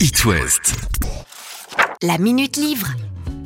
It West. La Minute Livre.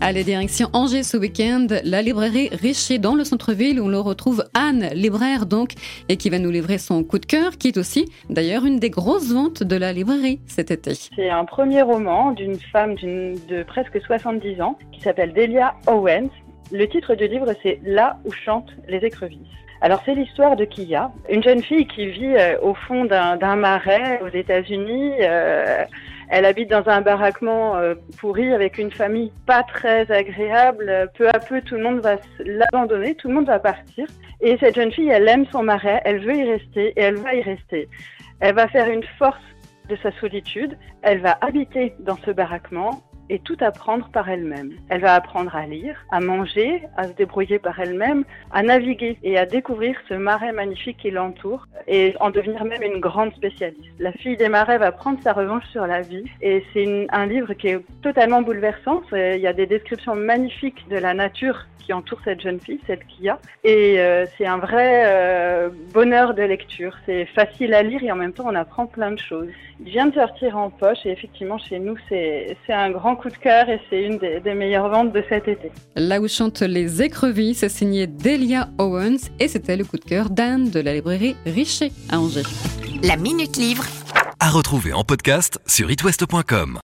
Allez, direction Angers ce week-end, la librairie Richer dans le centre-ville où l'on retrouve Anne, libraire donc, et qui va nous livrer son coup de cœur, qui est aussi d'ailleurs une des grosses ventes de la librairie cet été. C'est un premier roman d'une femme de presque 70 ans qui s'appelle Delia Owens. Le titre du livre c'est Là où chantent les écrevisses. Alors c'est l'histoire de Kia, une jeune fille qui vit euh, au fond d'un marais aux États-Unis. Euh, elle habite dans un baraquement euh, pourri avec une famille pas très agréable. Peu à peu, tout le monde va l'abandonner, tout le monde va partir. Et cette jeune fille, elle aime son marais, elle veut y rester et elle va y rester. Elle va faire une force de sa solitude. Elle va habiter dans ce baraquement et tout apprendre par elle-même. Elle va apprendre à lire, à manger, à se débrouiller par elle-même, à naviguer et à découvrir ce marais magnifique qui l'entoure et en devenir même une grande spécialiste. La fille des marais va prendre sa revanche sur la vie et c'est un livre qui est totalement bouleversant. Il y a des descriptions magnifiques de la nature qui entoure cette jeune fille, celle qu'il y a. Et euh, c'est un vrai euh, bonheur de lecture. C'est facile à lire et en même temps on apprend plein de choses. Il vient de sortir en poche et effectivement chez nous c'est un grand coup de cœur et c'est une des, des, meilleures ventes de cet été. Là où chantent les écrevisses, c'est signé Delia Owens et c'était le coup de cœur d'Anne de la librairie Richer à Angers. La Minute Livre. À retrouver en podcast sur itwest.com.